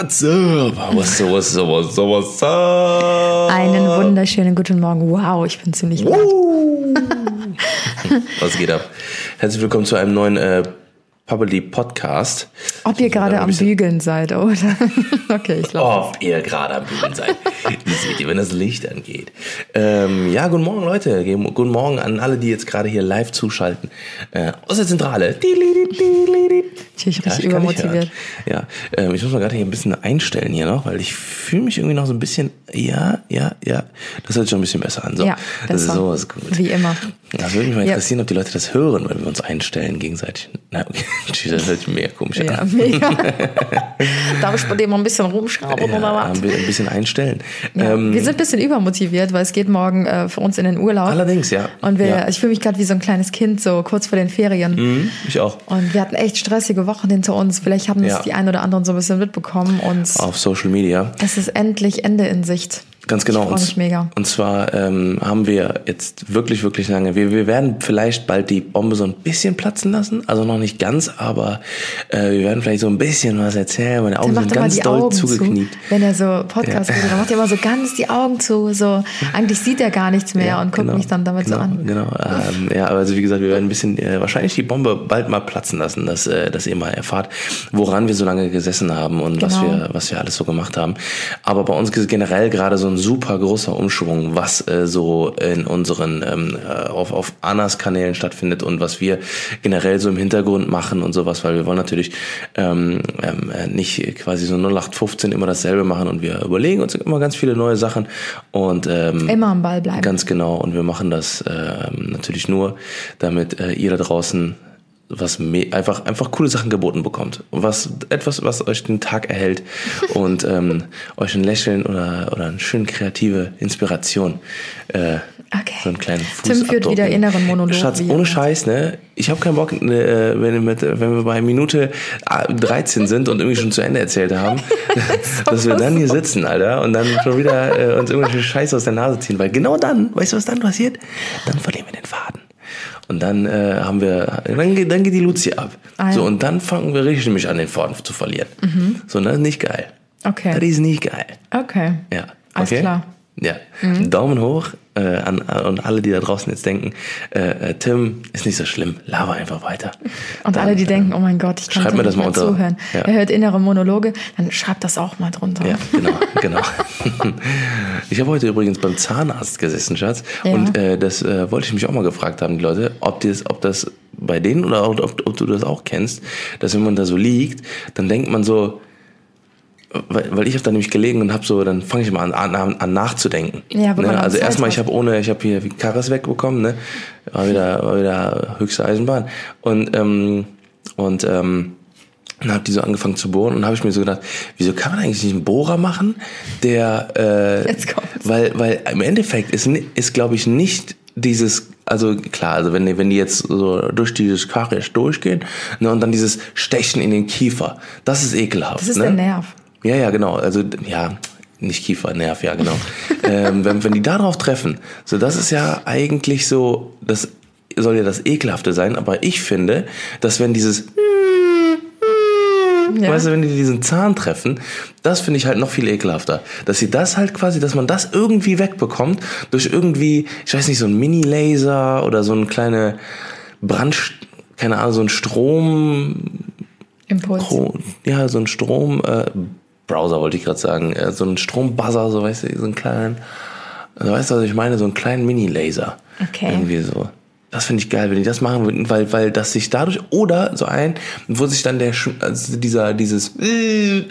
What's up? What's up, what's up, what's up, what's up? Einen wunderschönen guten Morgen. Wow, ich bin ziemlich. Was geht ab? Herzlich willkommen zu einem neuen äh, Pubbly Podcast. Ob ihr gerade am Bügeln seid, oder? okay, ich glaube. Ob ihr gerade am Bügeln seid. Wie seht ihr, wenn das Licht angeht. Ähm, ja, guten Morgen, Leute. Guten Morgen an alle, die jetzt gerade hier live zuschalten. Äh, aus der Zentrale. Ich Ja, richtig übermotiviert. Ja, ähm, ich muss mal gerade hier ein bisschen einstellen hier noch, weil ich fühle mich irgendwie noch so ein bisschen, ja, ja, ja, das hört sich schon ein bisschen besser an. So, Ja, das ist besser. so ist gut. Wie immer. Das würde mich mal Ja. interessieren, ob die Leute das hören, wenn wir uns einstellen gegenseitig. Na, okay, das hört sich mega komisch Ja, an. mega. Darf ich bei dem mal ein bisschen rumschrauben oder Ja, was? ein bi- ein bisschen einstellen. Ja, Ähm, wir sind ein bisschen übermotiviert, weil es geht morgen äh, für uns in den Urlaub. allerdings, ja. Und wir, ja. ich fühle mich gerade wie so ein kleines Kind, so kurz vor den Ferien. Mhm, ich auch. Und wir hatten echt stressige Wochen hinter uns. Vielleicht haben es Ja. die einen oder anderen so ein bisschen mitbekommen. Und Auf Social Media. es ist endlich Ende in Sicht. Ganz genau. Ich mich mega. Und zwar ähm, haben wir jetzt wirklich, wirklich lange, wir, wir werden vielleicht bald die Bombe so ein bisschen platzen lassen. Also noch nicht ganz, aber äh, wir werden vielleicht so ein bisschen was erzählen. Meine Augen sind ganz doll Augen zugekniept. zu. Wenn er so Podcast redet, dann macht er immer so ganz die Augen zu. So, eigentlich sieht er gar nichts mehr und guckt genau, mich dann damit genau, so an. Genau, ähm, ja, aber also wie gesagt, wir werden ein bisschen äh, wahrscheinlich die Bombe bald mal platzen lassen, dass, äh, dass ihr mal erfahrt, woran wir so lange gesessen haben und was Genau. wir was wir alles so gemacht haben. Aber bei uns generell gerade so ein super großer Umschwung, was äh, so in unseren ähm, äh, auf auf Annas Kanälen stattfindet und was wir generell so im Hintergrund machen und sowas, weil wir wollen natürlich ähm, ähm, äh, nicht quasi so 0815 immer dasselbe machen und wir überlegen uns immer ganz viele neue Sachen und ähm, Immer am Ball bleiben. Ganz genau. Und wir machen das ähm, natürlich nur, damit äh, ihr da draußen was me einfach einfach coole Sachen geboten bekommt. Was etwas, was euch den Tag erhält und ähm, euch ein Lächeln oder oder eine schön kreative Inspiration. Äh, Okay. So einen kleinen Tim führt wieder inneren Monolog, Schatz, ohne. Scheiß, ne? Ich habe keinen Bock, ne, äh, wenn, wir mit, wenn wir bei Minute äh, 13 sind und irgendwie schon zu Ende erzählt haben, dass wir dann hier sitzen, Alter, und dann schon wieder äh, uns irgendwelche Scheiße aus der Nase ziehen. Weil genau dann, weißt du, was dann passiert? Dann verlieren wir den Faden. Und dann äh, haben wir, dann, geht- dann geht die Luzi ab. Ah, ja. So, und dann fangen wir richtig nämlich an, den Faden zu verlieren. So, das ist nicht geil. Okay. Das ist nicht geil. Okay. Ja. Alles okay? klar. Ja. Daumen hoch äh, an, an alle, die da draußen jetzt denken, äh, äh, Tim ist nicht so schlimm, laber einfach weiter. Und Dann, alle, die äh, denken, oh mein Gott, ich kann mir das nicht mal mehr unter. zuhören. Ja. Er hört innere Monologe, dann schreibt das auch mal drunter. Ja, genau, genau. Ich habe heute übrigens beim Zahnarzt gesessen, Schatz. Ja. Und äh, das äh, wollte ich mich auch mal gefragt haben, die Leute, ob, das, ob das bei denen oder ob, ob du das auch kennst, dass wenn man da so liegt, dann denkt man so, weil, weil ich habe da nämlich gelegen und habe so, dann fange ich mal an, an, an nachzudenken. Ja, ne? Also erstmal, hat. ich habe ohne, ich habe hier Karres wegbekommen, ne? War wieder, war wieder höchste Eisenbahn. Und ähm, und ähm, und habe die so angefangen zu bohren und habe ich mir so gedacht, wieso kann man eigentlich nicht einen Bohrer machen, der äh, Jetzt kommt's. weil weil im Endeffekt ist ist glaube ich nicht dieses also klar, also wenn die, wenn die jetzt so durch dieses Karisch durchgehen ne, und dann dieses Stechen in den Kiefer, das ist ekelhaft. Das ist ne? der Nerv. Ja, ja, genau. Also ja, nicht Kiefer, Nerv, ja, genau. ähm, wenn, wenn die da drauf treffen, so das ist ja eigentlich so, das soll ja das Ekelhafte sein, aber ich finde, dass wenn dieses Ja. Weißt du, wenn die diesen Zahn treffen, das finde ich halt noch viel ekelhafter. Dass sie das halt quasi, dass man das irgendwie wegbekommt, durch irgendwie, ich weiß nicht, so ein Mini-Laser oder so ein kleine Brand, keine Ahnung, so ein Strom, Impuls. Ja, so ein Strom, äh, Browser wollte ich gerade sagen, äh, so ein Strombuzzer, so weißt du, so einen kleinen, also weißt du, was ich meine, so einen kleinen Mini-Laser. Okay. Irgendwie so. Das finde ich geil, wenn die das machen würden, weil, weil das sich dadurch, oder so ein, wo sich dann der, also dieser, dieses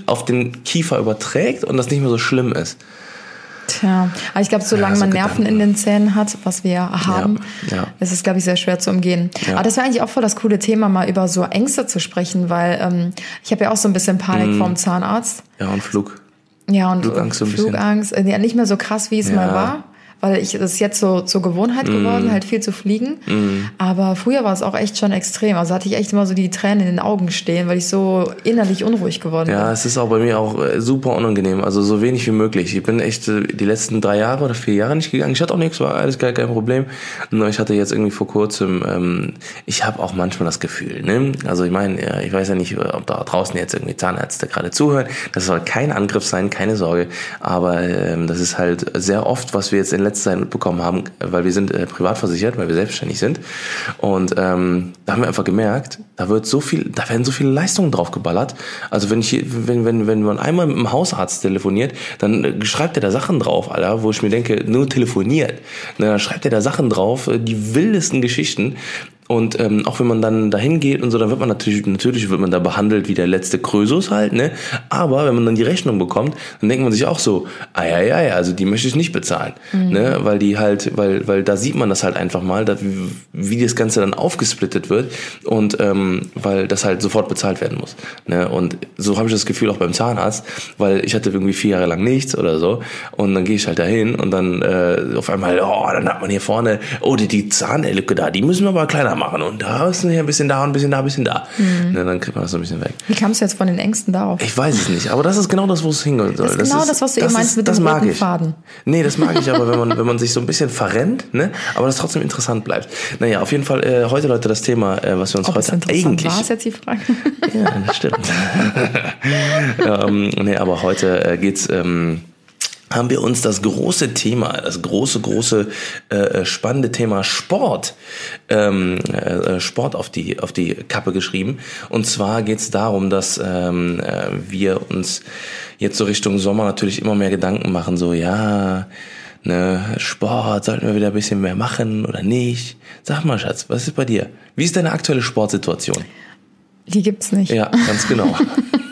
auf den Kiefer überträgt und das nicht mehr so schlimm ist. Tja, aber ich glaube, solange so man Nerven in den Zähnen hat, was wir ja haben, ja. ist es, glaube ich, sehr schwer zu umgehen. Ja. Aber das wäre eigentlich auch voll das coole Thema, mal über so Ängste zu sprechen, weil ähm, ich habe ja auch so ein bisschen Panik Mhm. vorm Zahnarzt. Ja, und Flug. Ja, und Flugangst so ein bisschen. Flugangst, äh, ja, nicht mehr so krass, wie es Ja. mal war. Weil ich das ist jetzt so zur Gewohnheit geworden, halt viel zu fliegen. Aber früher war es auch echt schon extrem. Also hatte ich echt immer so die Tränen in den Augen stehen, weil ich so innerlich unruhig geworden Ja, bin. es ist auch bei mir auch äh, super unangenehm. Also so wenig wie möglich. Ich bin echt äh, die letzten drei Jahre oder vier Jahre nicht gegangen. Ich hatte auch nichts, war alles gar kein Problem. Nur ich hatte jetzt irgendwie vor kurzem, ähm, ich habe auch manchmal das Gefühl, ne? Also ich meine, ja, ich weiß ja nicht, ob da draußen jetzt irgendwie Zahnärzte gerade zuhören. Das soll kein Angriff sein, keine Sorge. Aber ähm, das ist halt sehr oft, was wir jetzt in letzter Zeit mitbekommen haben, weil wir sind äh, privat versichert, weil wir selbstständig sind. Und ähm, da haben wir einfach gemerkt, da wird so viel, da werden so viele Leistungen drauf geballert. Also wenn ich hier, wenn, wenn, wenn man einmal mit dem Hausarzt telefoniert, dann äh, schreibt er da Sachen drauf, Alter, wo ich mir denke, nur telefoniert. Na, dann schreibt er da Sachen drauf, äh, die wildesten Geschichten. Und ähm, auch wenn man dann dahin geht und so, dann wird man natürlich, natürlich wird man da behandelt wie der letzte Krösus halt, ne? Aber wenn man dann die Rechnung bekommt, dann denkt man sich auch so, ei, ei, ei, also die möchte ich nicht bezahlen, ne? Weil die halt, weil, weil da sieht man das halt einfach mal, dass, wie das Ganze dann aufgesplittet wird und ähm, weil das halt sofort bezahlt werden muss, ne? Und so habe ich das Gefühl auch beim Zahnarzt, weil ich hatte irgendwie vier Jahre lang nichts oder so und dann gehe ich halt dahin und dann äh, auf einmal, oh, dann hat man hier vorne, oh, die, die Zahnlücke da, die müssen wir aber kleiner machen und da ist ein bisschen da und ein bisschen da, ein bisschen da. Ne, dann kriegt man das so ein bisschen weg. Wie kamst du jetzt von den Ängsten darauf? Ich weiß es nicht, aber das ist genau das, wo es hingehen soll. Das ist genau das, was du eben meinst mit das dem roten ich. Faden. Nee, das mag ich aber, wenn man, wenn man sich so ein bisschen verrennt, ne, aber das trotzdem interessant bleibt. Naja, auf jeden Fall, äh, heute, Leute, das Thema, äh, was wir uns Ob es heute eigentlich... war, ist jetzt die Frage. Ja, das stimmt. ähm, nee, aber heute äh, geht's... Ähm, haben wir uns das große Thema, das große, große, äh, spannende Thema Sport, ähm, äh, Sport auf die, auf die Kappe geschrieben. Und zwar geht es darum, dass ähm, äh, wir uns jetzt so Richtung Sommer natürlich immer mehr Gedanken machen, so ja, ne, Sport, sollten wir wieder ein bisschen mehr machen oder nicht? Sag mal, Schatz, was ist bei dir? Wie ist deine aktuelle Sportsituation? Die gibt's nicht. Ja, ganz genau.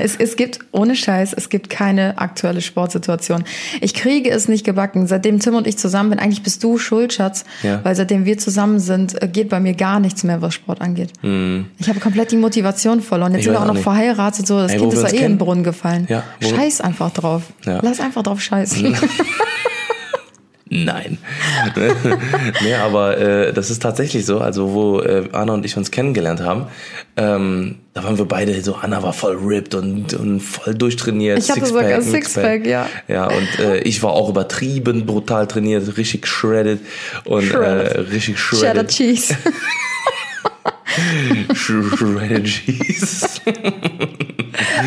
Es, es gibt, ohne Scheiß, es gibt keine aktuelle Sportsituation. Ich kriege es nicht gebacken. Seitdem Tim und ich zusammen sind, eigentlich bist du schuld, Schatz. Ja. Weil seitdem wir zusammen sind, äh, geht bei mir gar nichts mehr, was Sport angeht. Ich habe komplett die Motivation verloren. Jetzt Ich sind wir auch noch nicht. verheiratet, so das Ey, Kind ist ja eh in kennen. den Brunnen gefallen. Ja, Scheiß einfach drauf. Ja. Lass einfach drauf scheißen. Nein. nee, aber äh, das ist tatsächlich so. Also wo äh, Anna und ich uns kennengelernt haben, ähm, da waren wir beide so, Anna war voll ripped und, und voll durchtrainiert. Ich hatte sogar Sixpack, ja. Ja, und äh, ich war auch übertrieben brutal trainiert, richtig shredded und Shredded. Äh, richtig Cheddar shredded. Cheese. shredded cheese.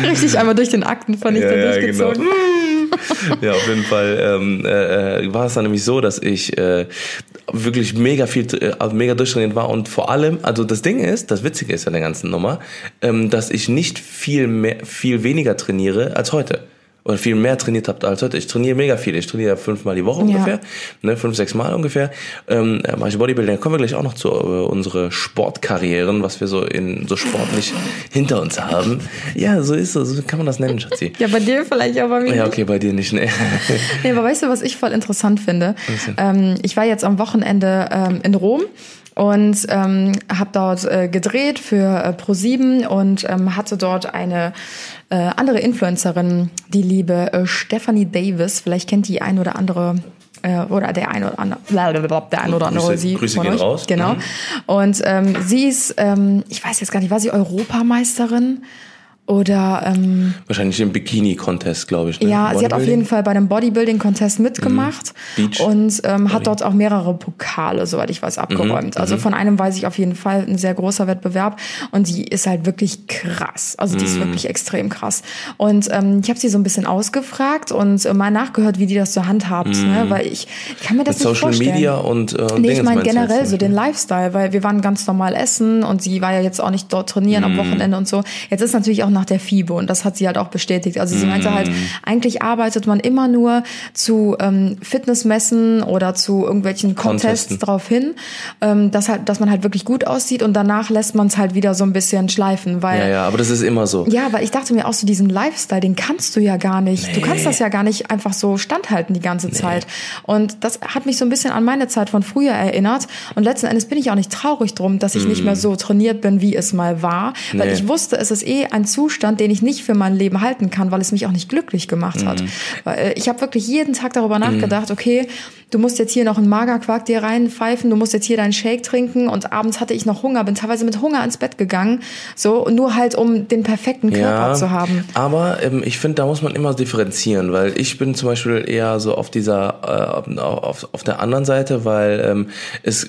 Richtig einmal durch den Aktenvernichter Ja, ja, genau. ja, auf jeden Fall ähm, äh, äh, war es dann nämlich so, dass ich äh, wirklich mega viel, äh, mega durchtrainiert war und vor allem, also das Ding ist, das Witzige ist an der ganzen Nummer, ähm, dass ich nicht viel mehr, viel weniger trainiere als heute. Oder viel mehr trainiert habt als heute. Ich trainiere mega viel. Ich trainiere fünfmal die Woche Ja. ungefähr. Ne, fünf, sechs Mal ungefähr. Ähm, äh, mache ich Bodybuilding. Da kommen wir gleich auch noch zu äh, unsere Sportkarrieren, was wir so in so sportlich hinter uns haben. Ja, so ist es. So kann man das nennen, Schatzi. Ja, bei dir vielleicht, aber bei mir Ja, okay, bei dir nicht, ne? Nee, aber weißt du, was ich voll interessant finde? Ähm, ich war jetzt am Wochenende ähm, in Rom und ähm, habe dort äh, gedreht für äh, Pro7 und ähm, hatte dort eine äh, andere Influencerin, die liebe äh, Stephanie Davis. Vielleicht kennt die ein oder andere äh, oder der ein oder andere, der ein oder andere Grüße- sie Grüße von euch. raus. Genau. Mhm. Und ähm, sie ist, ähm, ich weiß jetzt gar nicht, war sie Europameisterin oder ähm, Wahrscheinlich im Bikini-Contest, glaube ich. Ne? ja, sie hat auf jeden Fall bei einem Bodybuilding-Contest mitgemacht Mhm. Beach. und ähm, hat dort auch mehrere Pokale, soweit ich weiß, Mhm. abgeräumt. Also von einem weiß ich auf jeden Fall, ein sehr großer Wettbewerb und die ist halt wirklich krass. Also die Mhm. ist wirklich extrem krass. Und ähm, ich habe sie so ein bisschen ausgefragt und äh, mal nachgehört, wie die das zur Hand habt, ne? weil ich, ich kann mir das Mhm. Mit nicht Social vorstellen. Media und, äh, und Nee, ich meine generell so den Lifestyle, weil wir waren ganz normal essen und sie war ja jetzt auch nicht dort trainieren Mhm. am Wochenende und so. Jetzt ist natürlich auch nach der FIBO und das hat sie halt auch bestätigt. Also sie meinte halt, Mhm. eigentlich arbeitet man immer nur zu ähm, Fitnessmessen oder zu irgendwelchen Contests Contesten. drauf hin, ähm, dass halt, dass man halt wirklich gut aussieht und danach lässt man es halt wieder so ein bisschen schleifen, weil Ja, ja, aber das ist immer so. ja, weil ich dachte mir auch so, diesen Lifestyle, den kannst du ja gar nicht. Du Nee. kannst das ja gar nicht einfach so standhalten die ganze Zeit. Und das hat mich so ein bisschen an meine Zeit von früher erinnert. Und letzten Endes bin ich auch nicht traurig drum, dass ich nicht mehr so trainiert bin, wie es mal war. Weil Nee. ich wusste, es ist eh ein zu Zustand, den ich nicht für mein Leben halten kann, weil es mich auch nicht glücklich gemacht hat. Mhm. Äh, ich habe wirklich jeden Tag darüber nachgedacht, okay, du musst jetzt hier noch einen Magerquark dir reinpfeifen, du musst jetzt hier deinen Shake trinken und abends hatte ich noch Hunger, bin teilweise mit Hunger ins Bett gegangen, so nur halt um den perfekten Körper zu haben. Aber ähm, ich finde, da muss man immer differenzieren, weil ich bin zum Beispiel eher so auf dieser, äh, auf, auf der anderen Seite, weil ähm, es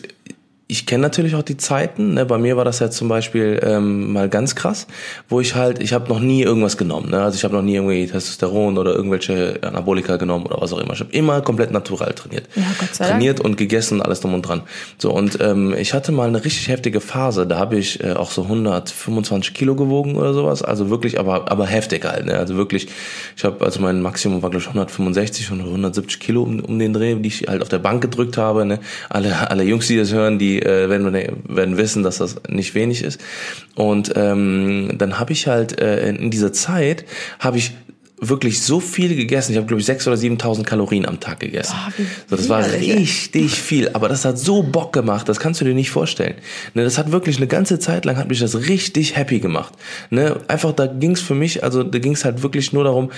ich kenne natürlich auch die Zeiten. Ne? Bei mir war das ja zum Beispiel ähm, mal ganz krass, wo ich halt, ich habe noch nie irgendwas genommen. Ne? Also ich habe noch nie irgendwie Testosteron oder irgendwelche Anabolika genommen oder was auch immer. Ich habe immer komplett natural trainiert. Ja, Gott sei Dank. trainiert und gegessen, alles drum und dran. So und ähm, ich hatte mal eine richtig heftige Phase. Da habe ich äh, auch so 125 Kilo gewogen oder sowas. Also wirklich, aber aber heftig halt. Ne? Also wirklich, ich habe also mein Maximum war glaube ich 165 und 170 Kilo um, um den Dreh, die ich halt auf der Bank gedrückt habe. Ne? Alle alle Jungs, die das hören, die äh, werden, werden wissen, dass das nicht wenig ist. Und ähm, dann habe ich halt äh, in dieser Zeit habe ich wirklich so viel gegessen. Ich habe glaube ich 6.000 oder 7.000 Kalorien am Tag gegessen. Wie so, das war richtig viel, aber das hat so Bock gemacht, das kannst du dir nicht vorstellen. Ne, das hat wirklich eine ganze Zeit lang hat mich das richtig happy gemacht. Ne, einfach da ging's für mich, also da ging's halt wirklich nur darum,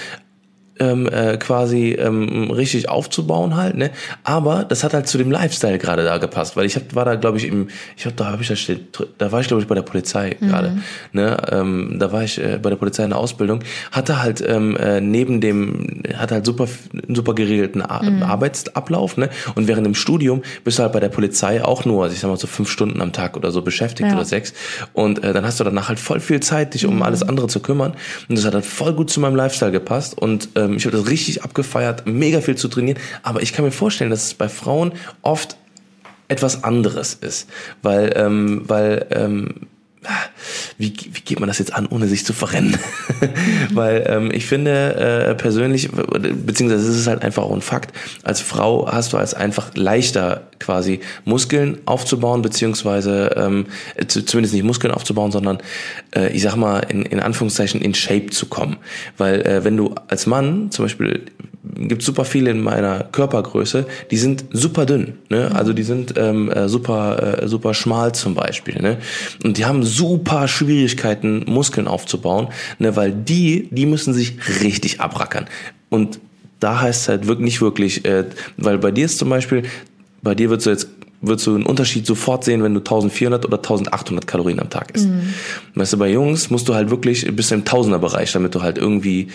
ähm, äh, quasi ähm, richtig aufzubauen halt, ne? Aber das hat halt zu dem Lifestyle gerade da gepasst, weil ich hab, war da glaube ich im, ich hab, da habe ich da steht, da war ich glaube ich bei der Polizei gerade, ne? Ähm, da war ich äh, bei der Polizei in der Ausbildung, hatte halt ähm, äh, neben dem, hatte halt super einen super geregelten Ar Arbeitsablauf, ne? Und während dem Studium bist du halt bei der Polizei auch nur, also ich sag mal so fünf Stunden am Tag oder so beschäftigt Ja. oder sechs und äh, dann hast du danach halt voll viel Zeit, dich um alles andere zu kümmern und das hat halt voll gut zu meinem Lifestyle gepasst und ähm, ich habe das richtig abgefeiert, mega viel zu trainieren, aber ich kann mir vorstellen, dass es bei Frauen oft etwas anderes ist, weil ähm, weil ähm, wie, wie geht man das jetzt an, ohne sich zu verrennen? Weil ähm, ich finde äh, persönlich, beziehungsweise es ist halt einfach auch ein Fakt, als Frau hast du als einfach leichter quasi Muskeln aufzubauen, beziehungsweise ähm, zu, zumindest nicht Muskeln aufzubauen, sondern äh, ich sag mal in, in Anführungszeichen in Shape zu kommen. Weil äh, wenn du als Mann zum Beispiel gibt super viele in meiner Körpergröße, die sind super dünn, ne? Also die sind ähm, äh, super äh, super schmal zum Beispiel, ne? Und die haben super Schwierigkeiten Muskeln aufzubauen, ne? Weil die die müssen sich richtig abrackern und da heißt es halt wirklich nicht wirklich, äh, weil bei dir ist zum Beispiel, bei dir würdest du jetzt würdest du einen Unterschied sofort sehen, wenn du 1400 oder 1800 Kalorien am Tag isst. Weißt du, bei Jungs musst du halt wirklich bis im Tausenderbereich, damit du halt irgendwie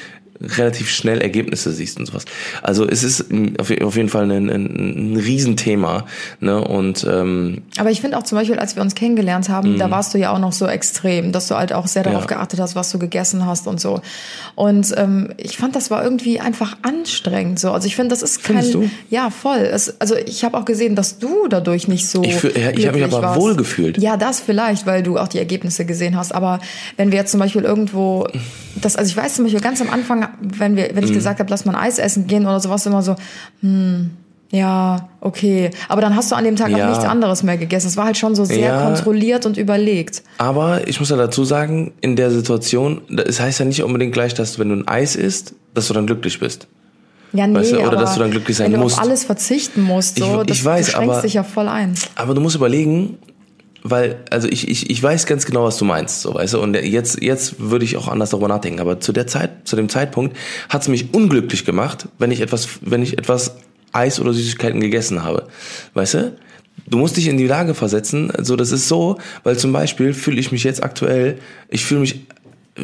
relativ schnell Ergebnisse siehst und sowas. Also es ist auf je- auf jeden Fall ein, ein, ein Riesenthema. Ne? Und ähm, Aber ich finde auch zum Beispiel, als wir uns kennengelernt haben, da warst du ja auch noch so extrem, dass du halt auch sehr darauf Mhm. Ja. geachtet hast, was du gegessen hast und so. Und ähm, ich fand, das war irgendwie einfach anstrengend. So, also ich finde, das ist kein, Findest du? ja voll. Es, also ich habe auch gesehen, dass du dadurch nicht so. Ich ja, ich hab mich aber warst. wohl gefühlt. Ja, das vielleicht, weil du auch die Ergebnisse gesehen hast. Aber wenn wir jetzt zum Beispiel irgendwo, das, also ich weiß zum Beispiel ganz am Anfang, wenn wir, wenn ich Mhm. gesagt habe, lass mal ein Eis essen gehen oder sowas, immer so, hm, ja, okay. Aber dann hast du an dem Tag Ja. auch nichts anderes mehr gegessen. Es war halt schon so sehr Ja. kontrolliert und überlegt. aber ich muss ja dazu sagen, in der Situation, es heißt ja nicht unbedingt gleich, dass du, wenn du ein Eis isst, dass du dann glücklich bist. Ja, nee, Weißt du, oder dass du dann glücklich sein wenn musst. du auf alles verzichten musst, so, Ich- das, ich weiß, du schränkst aber- dich ja voll ein. Aber du musst überlegen, weil, also ich, ich, ich weiß ganz genau, was du meinst, so weißt du, und jetzt, jetzt würde ich auch anders darüber nachdenken. Aber zu der Zeit, zu dem Zeitpunkt hat es mich unglücklich gemacht, wenn ich etwas, wenn ich etwas Eis oder Süßigkeiten gegessen habe. Weißt du? Du musst dich in die Lage versetzen, so das ist so, weil zum Beispiel fühle ich mich jetzt aktuell, ich fühle mich,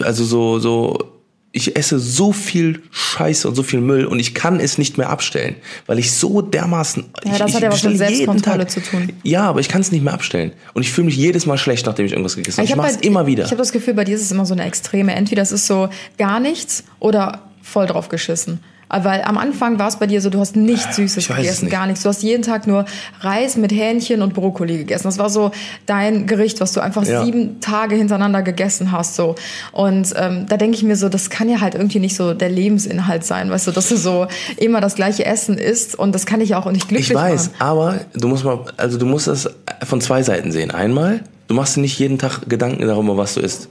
also so, so, ich esse so viel Scheiße und so viel Müll und ich kann es nicht mehr abstellen, weil ich so dermaßen. Ja, ich, das ich hat ja was mit Selbstkontrolle Tag- zu tun. Ja, aber ich kann es nicht mehr abstellen. Und ich fühle mich jedes Mal schlecht, nachdem ich irgendwas gegessen habe. Ich, hab mache es immer wieder. Ich habe das Gefühl, bei dir ist es immer so eine Extreme. Entweder es ist so gar nichts oder voll drauf geschissen. Weil am Anfang war es bei dir so, du hast nichts Süßes Ich gegessen, nicht. gar nichts. Du hast jeden Tag nur Reis mit Hähnchen und Brokkoli gegessen. Das war so dein Gericht, was du einfach Ja. sieben Tage hintereinander gegessen hast. So. Und ähm, da denke ich mir so, das kann ja halt irgendwie nicht so der Lebensinhalt sein, weißt du, dass du so immer das gleiche Essen isst und das kann dich ja auch nicht glücklich ich weiß, machen. aber du musst mal, also du musst das von zwei Seiten sehen. Einmal, du machst dir nicht jeden Tag Gedanken darüber, was du isst.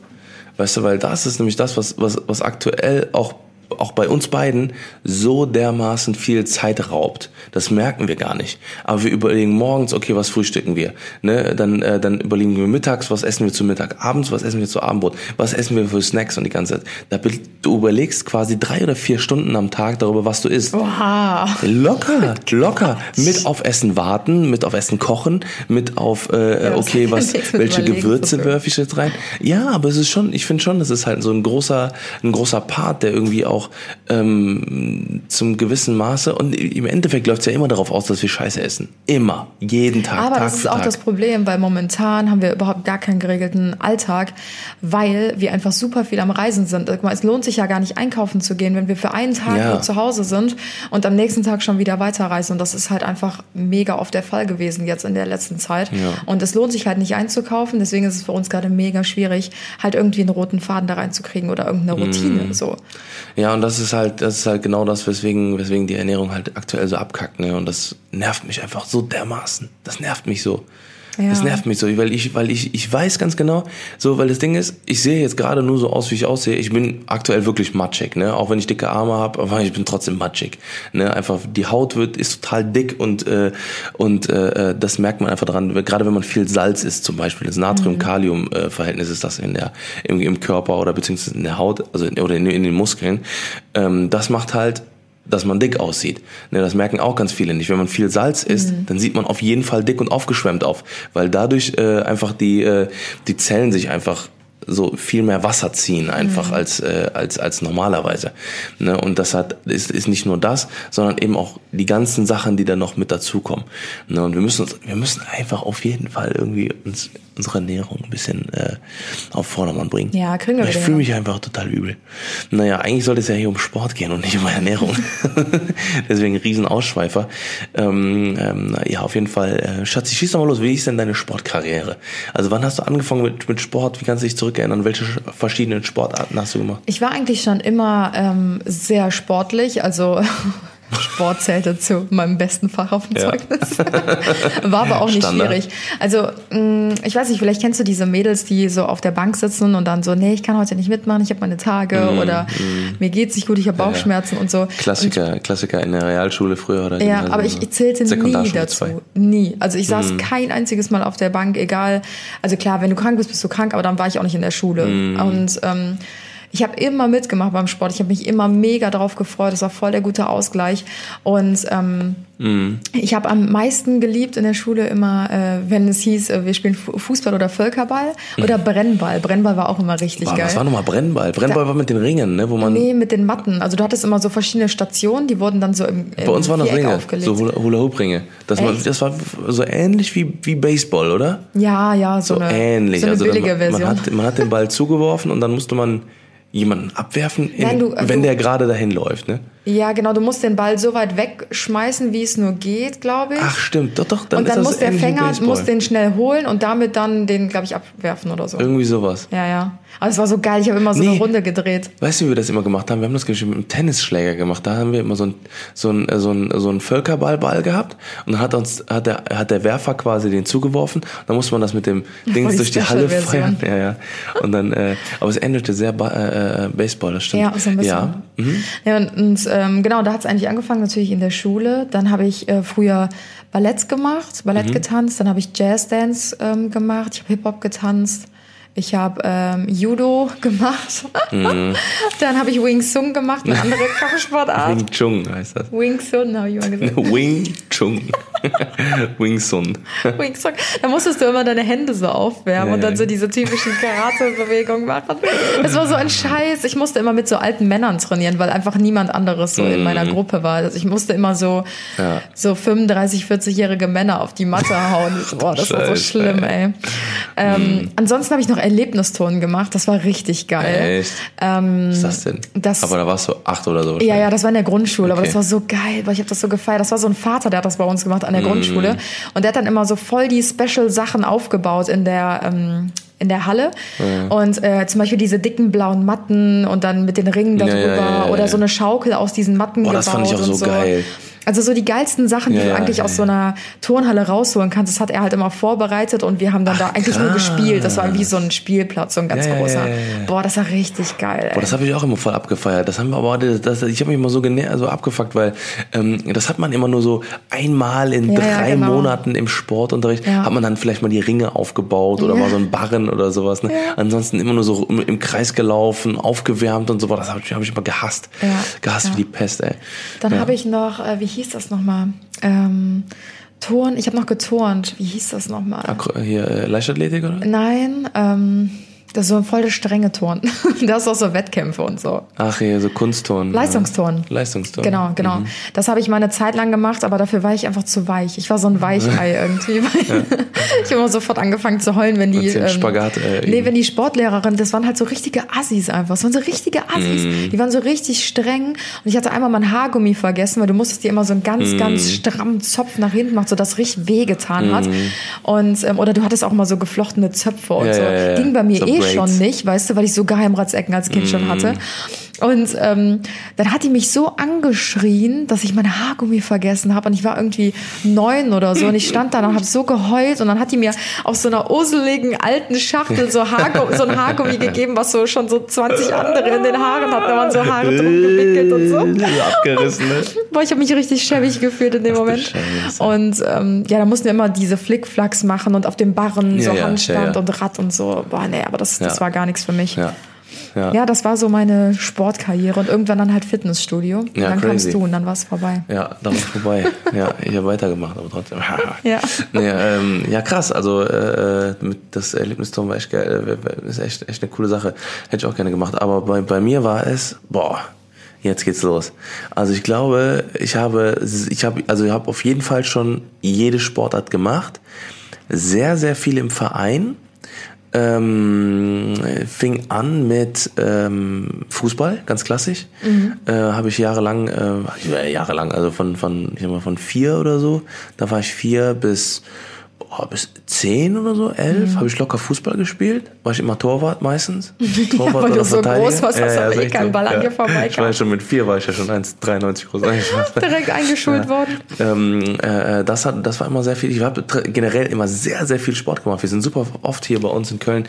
Weißt du, weil das ist nämlich das, was, was, was aktuell auch auch bei uns beiden so dermaßen viel Zeit raubt. Das merken wir gar nicht. Aber wir überlegen morgens, okay, was frühstücken wir? Ne? Dann, äh, dann überlegen wir mittags, was essen wir zu Mittag, abends, was essen wir zu Abendbrot, was essen wir für Snacks und die ganze Zeit. Da, du überlegst quasi drei oder vier Stunden am Tag darüber, was du isst. Oha. Locker, locker. mit auf Essen warten, mit auf Essen kochen, mit auf, äh, ja, okay, was, welche Gewürze werfe ich jetzt rein? Ja, aber es ist schon, ich finde schon, das ist halt so ein großer, ein großer Part, der irgendwie auch ähm, zum gewissen Maße und im Endeffekt läuft es ja immer darauf aus, dass wir Scheiße essen. Immer. Jeden Tag. Aber Tag das ist auch Tag. das Problem, weil momentan haben wir überhaupt gar keinen geregelten Alltag, weil wir einfach super viel am Reisen sind. Es lohnt sich ja gar nicht einkaufen zu gehen, wenn wir für einen Tag ja. nur zu Hause sind und am nächsten Tag schon wieder weiterreisen. Und das ist halt einfach mega oft der Fall gewesen jetzt in der letzten Zeit. Ja. Und es lohnt sich halt nicht einzukaufen. Deswegen ist es für uns gerade mega schwierig, halt irgendwie einen roten Faden da reinzukriegen oder irgendeine Routine. Mm. So. Ja, und das ist halt, das ist halt genau das, weswegen, weswegen die Ernährung halt aktuell so abkackt. Ne? Und das nervt mich einfach so dermaßen. Das nervt mich so. Ja. Das nervt mich so, weil ich, weil ich, ich weiß ganz genau, so, weil das Ding ist, ich sehe jetzt gerade nur so aus, wie ich aussehe. Ich bin aktuell wirklich matschig, ne? Auch wenn ich dicke Arme habe, aber ich bin trotzdem matschig, ne? Einfach die Haut wird ist total dick und äh, und äh, das merkt man einfach dran. Gerade wenn man viel Salz isst, zum Beispiel das Natrium-Kalium-Verhältnis ist das in der im, im Körper oder beziehungsweise in der Haut, also in, oder in, in den Muskeln. Ähm, das macht halt dass man dick aussieht. Ne, das merken auch ganz viele nicht. Wenn man viel Salz isst, mhm. dann sieht man auf jeden Fall dick und aufgeschwemmt auf, weil dadurch äh, einfach die äh, die Zellen sich einfach so viel mehr Wasser ziehen einfach mhm. als äh, als als normalerweise. Ne? Und das hat ist, ist nicht nur das, sondern eben auch die ganzen Sachen, die da noch mit dazukommen. Ne? Und wir müssen uns, wir müssen einfach auf jeden Fall irgendwie uns unsere Ernährung ein bisschen äh, auf Vordermann bringen. Ja, kriegen wir Ich fühle mich einfach total übel. Naja, eigentlich sollte es ja hier um Sport gehen und nicht um Ernährung. Deswegen Riesenausschweifer. Ähm, ähm, ja, auf jeden Fall. Äh, Schatzi, schieß doch mal los. Wie ist denn deine Sportkarriere? Also wann hast du angefangen mit, mit Sport? Wie kannst du dich zurückerinnern? Welche verschiedenen Sportarten hast du gemacht? Ich war eigentlich schon immer ähm, sehr sportlich. Also Sport zählte zu meinem besten Fach auf dem ja. Zeugnis. War aber auch nicht Standard. schwierig. Also, mm, ich weiß nicht, vielleicht kennst du diese Mädels, die so auf der Bank sitzen und dann so, nee, ich kann heute nicht mitmachen, ich habe meine Tage mm, oder mm. mir geht's nicht gut, ich habe Bauchschmerzen ja, und so. Klassiker, und, Klassiker in der Realschule früher oder Ja, aber ich, ich zählte nie dazu. Zwei. Nie. Also ich saß mm. kein einziges Mal auf der Bank, egal. Also klar, wenn du krank bist, bist du krank, aber dann war ich auch nicht in der Schule. Mm. Und ähm, ich habe immer mitgemacht beim Sport. Ich habe mich immer mega darauf gefreut. Das war voll der gute Ausgleich. Und ähm, mhm. ich habe am meisten geliebt in der Schule immer, äh, wenn es hieß, äh, wir spielen Fußball oder Völkerball oder mhm. Brennball. Brennball war auch immer richtig Boah, geil. Was war nochmal Brennball? Brennball da, war mit den Ringen, ne? Wo man nee, mit den Matten. Also du hattest immer so verschiedene Stationen, die wurden dann so im, im Bei uns waren das Ringe, aufgelegt. so Hula-Hoop-Ringe. Das, war, das war so ähnlich wie, wie Baseball, oder? Ja, ja, so, so eine, ähnlich. So eine also billige man, Version. Man hat, man hat den Ball zugeworfen und dann musste man jemanden abwerfen, in, Nein, du, wenn du, der gerade dahin läuft, ne? Ja, genau. Du musst den Ball so weit wegschmeißen, wie es nur geht, glaube ich. Ach, stimmt. Doch, doch. Dann und dann muss der Fänger muss den schnell holen und damit dann den, glaube ich, abwerfen oder so. Irgendwie sowas. Ja, ja. Aber es war so geil. Ich habe immer so nee. eine Runde gedreht. Weißt du, wie wir das immer gemacht haben? Wir haben das mit einem Tennisschläger gemacht. Da haben wir immer so ein so ein so ein, so ein Völkerballball gehabt und dann hat uns hat der hat der Werfer quasi den zugeworfen. Dann musste man das mit dem Dings durch die Halle feiern. Ja, ja. Und dann, äh, aber es endete sehr äh, äh, Baseball, das stimmt. Ja, so ein bisschen. Ja, mhm. ja und, und ähm, genau, da hat es eigentlich angefangen, natürlich in der Schule. Dann habe ich äh, früher Ballett gemacht, Ballett mhm. getanzt, dann habe ich Jazzdance ähm, gemacht, ich habe Hip-Hop getanzt. Ich habe ähm, Judo gemacht. Mhm. Dann habe ich Wing Chun gemacht, eine andere Kampfsportart. Wing Chun heißt das. Wing Chun habe ich immer gesagt. Wing Chun. Wing Chun. Wing Chun. Da musstest du immer deine Hände so aufwärmen ja, und dann so diese typischen Karate-Bewegungen machen. Es war so ein Scheiß. Ich musste immer mit so alten Männern trainieren, weil einfach niemand anderes so mhm. in meiner Gruppe war. Also ich musste immer so, ja. so 35, 40-jährige Männer auf die Matte hauen. Boah, das Scheiße. war so schlimm, ey. Ähm, mhm. Ansonsten habe ich noch Erlebnisturnen gemacht. Das war richtig geil. Echt? Ähm, Was ist das denn? Das, aber da warst du acht oder so. Ja, ja, das war in der Grundschule, okay. aber das war so geil, weil ich habe das so gefeiert. Das war so ein Vater, der hat das bei uns gemacht an der mm. Grundschule. Und der hat dann immer so voll die Special-Sachen aufgebaut in der, ähm, in der Halle. Ja. Und äh, zum Beispiel diese dicken blauen Matten und dann mit den Ringen darüber ja, ja, oder so eine Schaukel aus diesen Matten oh, das fand ich auch so, so geil. Also so die geilsten Sachen, die ja, du eigentlich ja, aus so einer Turnhalle rausholen kannst, das hat er halt immer vorbereitet und wir haben dann Ach, da eigentlich krass. nur gespielt. Das war wie so ein Spielplatz, so ein ganz großer. Boah, das war richtig geil. Ey. Boah, das habe ich auch immer voll abgefeiert. Das haben wir aber, das, ich habe mich immer so genährt, so abgefuckt, weil ähm, das hat man immer nur so einmal in drei genau. Monaten im Sportunterricht, hat man dann vielleicht mal die Ringe aufgebaut oder mal so ein Barren oder sowas. Ne? Ansonsten immer nur so im, im, Kreis gelaufen, aufgewärmt und so. Das habe ich, hab ich immer gehasst. Gehasst wie die Pest, ey. Dann habe ich noch, äh, wie hieß das nochmal? Ähm, Turn, ich habe noch geturnt. Wie hieß das nochmal? Hier, äh, Leichtathletik, oder? Nein, ähm, das ist so ein voll der strenge Turn. das ist auch so Wettkämpfe und so. Ach ja, so Kunstturn. Leistungsturn. Leistungsturn. Genau, genau. Mhm. Das habe ich mal eine Zeit lang gemacht, aber dafür war ich einfach zu weich. Ich war so ein Weichei irgendwie. Ja. ich habe immer sofort angefangen zu heulen, wenn die. Ähm, Spagat, äh, nee, wenn die Sportlehrerin, das waren halt so richtige Assis einfach. Das waren so richtige Assis. Mhm. Die waren so richtig streng. Und ich hatte einmal mein Haargummi vergessen, weil du musstest dir immer so einen ganz, mhm. ganz strammen Zopf nach hinten machen, sodass das richtig wehgetan hat. Mhm. Und, ähm, oder du hattest auch mal so geflochtene Zöpfe und ja, so. Ja, Ging bei mir so eh schon nicht, weißt du, weil ich so Geheimratsecken als Kind mm. schon hatte. Und ähm, dann hat die mich so angeschrien, dass ich meine Haargummi vergessen habe. Und ich war irgendwie neun oder so. Und ich stand da und habe so geheult. Und dann hat die mir aus so einer useligen alten Schachtel so, Haargummi, so ein Haargummi gegeben, was so schon so 20 andere in den Haaren hat. Da waren so Haare drum gewickelt und so. Abgerissen, ne? Boah, ich habe mich richtig schäbig gefühlt in dem Moment. Und ähm, ja, da mussten wir immer diese Flickflacks machen und auf dem Barren ja, so ja, Handstand ja, und Rad und so. Boah, nee, aber das, das war gar nichts für mich. Ja. Ja. ja, das war so meine Sportkarriere und irgendwann dann halt Fitnessstudio. Ja, dann crazy. kamst du und dann war es vorbei. Ja, dann war es vorbei. ja, ich habe weitergemacht, aber trotzdem. ja. Nee, ähm, ja, krass. Also äh, das Erlebnisturm war echt geil. Äh, ist echt, echt eine coole Sache. Hätte ich auch gerne gemacht. Aber bei, bei mir war es, boah, jetzt geht's los. Also ich glaube, ich habe, ich habe, also ich habe auf jeden Fall schon jede Sportart gemacht. Sehr, sehr viel im Verein ähm, fing an mit ähm, Fußball, ganz klassisch. Mhm. Äh, Habe ich jahrelang, äh, jahrelang, also von, von, ich sag mal, von vier oder so. Da war ich vier bis oh, bis zehn oder so, elf, mhm. habe ich locker Fußball gespielt. War ich immer Torwart meistens. Torwart ja, weil du so groß warst, hast ja, aber eh keinen Ball an dir vorbei. Ich war schon mit vier, war ich ja schon 1,93 groß. Direkt eingeschult ja. worden. Ähm, äh, das, hat, das war immer sehr viel. Ich habe generell immer sehr, sehr viel Sport gemacht. Wir sind super oft hier bei uns in Köln,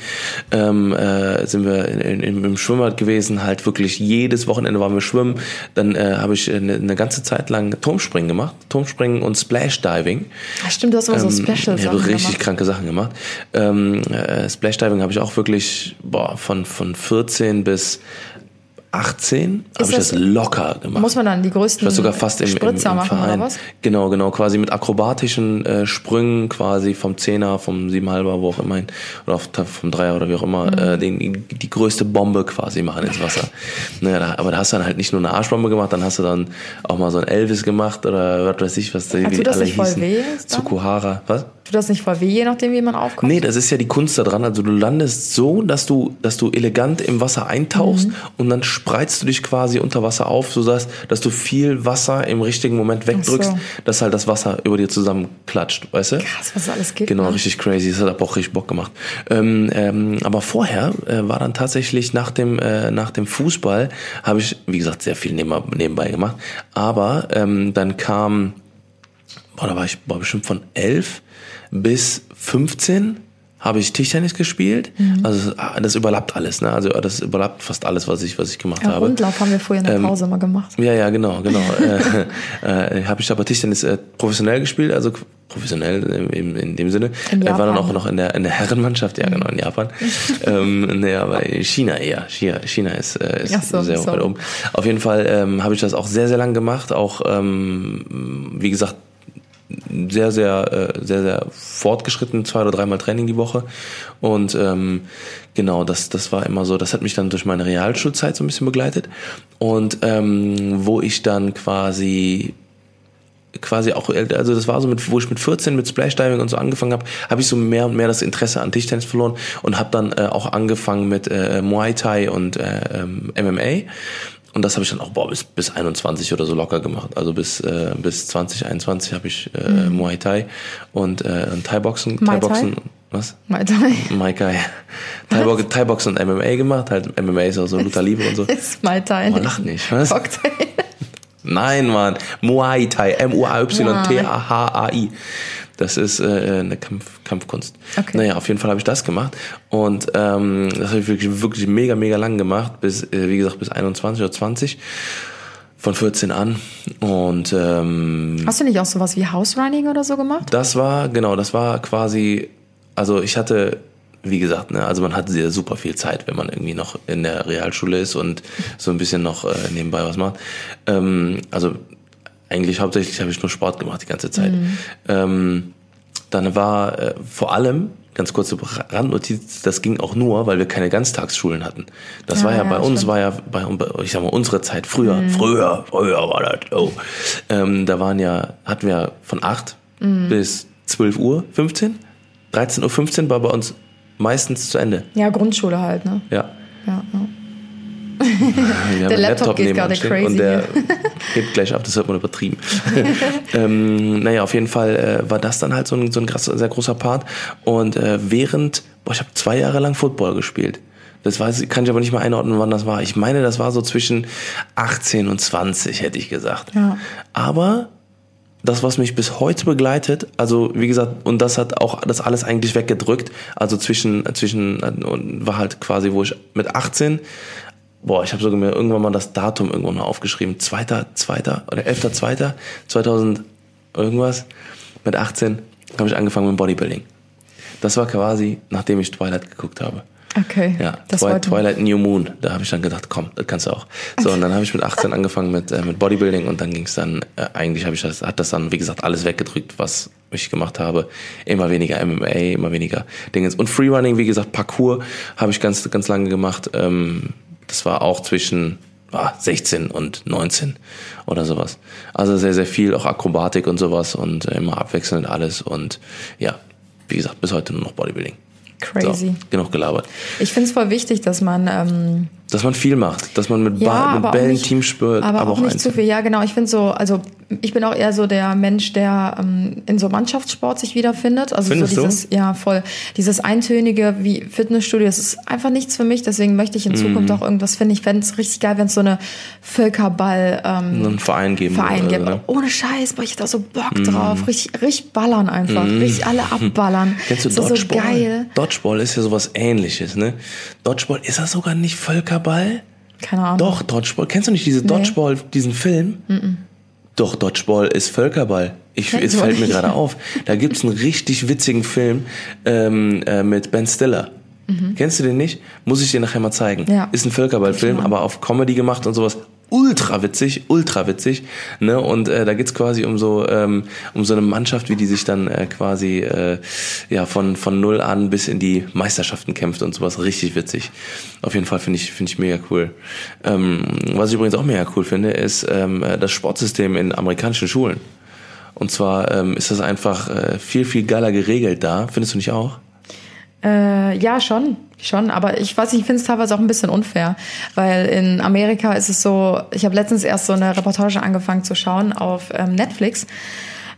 ähm, äh, sind wir in, in, im Schwimmbad gewesen, halt wirklich jedes Wochenende waren wir schwimmen. Dann äh, habe ich eine, eine, ganze Zeit lang Turmspringen gemacht. Turmspringen und Splash Diving. Ach stimmt, du hast immer ähm, so Specials habe richtig gemacht. kranke Sachen gemacht. Ähm, äh, Splashdiving habe ich auch wirklich boah, von, von 14 bis 18 habe ich das locker gemacht. Muss man dann die größten ich war sogar fast im, im, im machen, Verein. Oder was? Genau, genau, quasi mit akrobatischen äh, Sprüngen quasi vom Zehner, vom Siebenhalber, wo auch immer, oder vom Dreier oder wie auch immer, mhm. äh, den, die größte Bombe quasi machen ins Wasser. naja, da, aber da hast du dann halt nicht nur eine Arschbombe gemacht, dann hast du dann auch mal so ein Elvis gemacht oder was weiß ich, was die, wie die alle hießen. Weh, Tsukuhara, was? Tut das nicht voll weh, je nachdem, wie man aufkommt? Nee, das ist ja die Kunst daran. Also du landest so, dass du, dass du elegant im Wasser eintauchst mhm. und dann spreizt du dich quasi unter Wasser auf, so dass, dass du viel Wasser im richtigen Moment wegdrückst, so. dass halt das Wasser über dir zusammenklatscht, weißt du? Krass, was alles geht. Genau, ne? richtig crazy. Das hat auch richtig Bock gemacht. Ähm, ähm, aber vorher äh, war dann tatsächlich nach dem, äh, nach dem Fußball, habe ich, wie gesagt, sehr viel nebenbei gemacht. Aber ähm, dann kam, boah, da war ich war bestimmt von elf bis 15 habe ich Tischtennis gespielt. Mhm. Also das überlappt alles, ne? Also das überlappt fast alles, was ich, was ich gemacht ja, habe. Rundlauf haben wir vorher in der ähm, Pause ähm, mal gemacht. Ja, ja, genau, genau. äh, äh, habe ich aber Tischtennis äh, professionell gespielt, also professionell in, in dem Sinne. In Japan. war dann auch noch in der, in der Herrenmannschaft, ja genau, in Japan. ähm, nee, aber China eher. China, China ist, äh, ist so, sehr so. weit oben. Auf jeden Fall ähm, habe ich das auch sehr, sehr lang gemacht. Auch, ähm, wie gesagt, sehr, sehr, äh, sehr, sehr fortgeschritten, zwei oder dreimal Training die Woche. Und ähm, genau, das, das war immer so, das hat mich dann durch meine Realschulzeit so ein bisschen begleitet. Und ähm, wo ich dann quasi quasi auch, also das war so mit, wo ich mit 14 mit Splashdiving und so angefangen habe, habe ich so mehr und mehr das Interesse an Tischtennis verloren und habe dann äh, auch angefangen mit äh, Muay Thai und äh, ähm, MMA und das habe ich dann auch boah, bis, bis 21 oder so locker gemacht. Also bis, äh, bis 2021 habe ich äh, mhm. Muay Thai und, äh, Thai-Boxen. Thai Boxen. Was? Muay Thai. Muay Thai. Thai, Thai Box und MMA gemacht. Halt MMA ist auch so Luther Libre und so. Ist Muay Thai. Man lacht nicht, was? Cocktail. Nein, Mann. Muay Thai. M-U-A-Y-T-A-H-A-I. Das ist äh, eine Kampf, Kampfkunst. Okay. Naja, auf jeden Fall habe ich das gemacht. Und ähm, das habe ich wirklich, wirklich mega, mega lang gemacht. Bis, äh, wie gesagt, bis 21 oder 20. Von 14 an. Und ähm, Hast du nicht auch sowas wie House Running oder so gemacht? das war, genau, das war quasi, also ich hatte, wie gesagt, ne, also man hat sehr super viel Zeit, wenn man irgendwie noch in der Realschule ist und so ein bisschen noch äh, nebenbei was macht. Ähm, also eigentlich hauptsächlich habe ich nur Sport gemacht die ganze Zeit. Ähm, dann war äh, vor allem, ganz kurze Randnotiz, das ging auch nur, weil wir keine Ganztagsschulen hatten. Das Ja, war ja, bei uns, stimmt. war ja bei, ich sag mal, unsere Zeit früher, früher, früher war das, oh. Ähm, da waren ja, hatten wir von 8 bis 12 Uhr 15, 13 Uhr 15 war bei uns meistens zu Ende. Ja, Grundschule halt, ne? Ja. Ja, ja. Haben einen Laptop geht gerade crazy Und der hebt gleich ab, das wird man übertrieben. ähm, naja, auf jeden Fall äh, war das dann halt so ein, so ein sehr großer Part. Und äh, während, boah, ich habe zwei Jahre lang Football gespielt. Das weiß, ich- kann ich aber nicht mehr einordnen, wann das war. Ich meine, das war so zwischen 18 und 20, hätte ich gesagt. Ja. Aber das, was mich bis heute begleitet, also wie gesagt, und das hat auch das alles eigentlich weggedrückt. Also zwischen, zwischen, und war halt quasi, wo ich mit 18, boah, ich habe sogar mir irgendwann mal das Datum irgendwann mal aufgeschrieben, zweiter, zweiter oder elfter, zweiter, 2000 irgendwas, mit 18 habe ich angefangen mit Bodybuilding. Das war quasi, nachdem ich Twilight geguckt habe. Okay. Ja, das Twi wollte Twilight New Moon. Da habe ich dann gedacht, komm, das kannst du auch. So, und dann habe ich mit 18 angefangen mit, äh, mit Bodybuilding und dann ging es dann, äh, eigentlich habe ich das, hat das dann, wie gesagt, alles weggedrückt, was ich gemacht habe. Immer weniger MMA, immer weniger Dinge. Und Freerunning, wie gesagt, Parkour habe ich ganz, ganz lange gemacht. Ähm, das war auch zwischen ah, 16 und 19 oder sowas. Also sehr, sehr viel, auch Akrobatik und sowas und äh, immer abwechselnd alles und ja, wie gesagt, bis heute nur noch Bodybuilding. Crazy. So, genug gelabert. Ich finde es voll wichtig, dass man ähm, Dass man viel macht, dass man mit, ja, mit auch Bällen nicht, Team spürt, aber, aber, auch nicht zu einzeln. viel. Ja, genau. Ich finde so, also ich bin auch eher so der Mensch, der ähm, in so Mannschaftssport sich wiederfindet. Also Findest so du? dieses, ja, voll dieses eintönige wie Fitnessstudio. Das ist einfach nichts für mich. Deswegen möchte ich in. Zukunft auch irgendwas finden. Ich fände es richtig geil, wenn es so eine Völkerball ähm, einen Verein geben. Verein so, ne? Ohne Scheiß, boah, ich da so Bock drauf. Richtig, richtig ballern einfach. Richtig alle abballern. Kennst du das ist Dodgeball? so geil. Dodgeball ist ja sowas ähnliches, ne? Dodgeball, ist das sogar nicht Völkerball? Keine Ahnung. Doch, Dodgeball. Kennst du nicht diese Dodgeball, diesen Film? Doch, Dodgeball ist Völkerball. Ich, es fällt mir gerade auf. Da gibt's einen richtig witzigen Film ähm, äh, mit Ben Stiller. Kennst du den nicht? Muss ich dir nachher mal zeigen. Mhm. Ja. Ist ein Völkerball-Film, aber auf Comedy gemacht und sowas. Ultra witzig, ultra witzig. Ne? Und äh, da geht's quasi um so ähm, um so eine Mannschaft, wie die sich dann äh, quasi äh, ja von von null an bis in die Meisterschaften kämpft und sowas. Richtig witzig. Auf jeden Fall finde ich finde ich mega cool. Ähm, was ich übrigens auch mega cool finde, ist ähm, äh, das Sportsystem in amerikanischen Schulen. Und zwar ähm, ist das einfach äh, viel viel geiler geregelt da. Findest du nicht auch? Äh, ja, schon, schon. Aber ich weiß nicht, ich finde es teilweise auch ein bisschen unfair, weil in Amerika ist es so, ich habe letztens erst so eine Reportage angefangen zu schauen auf ähm, Netflix.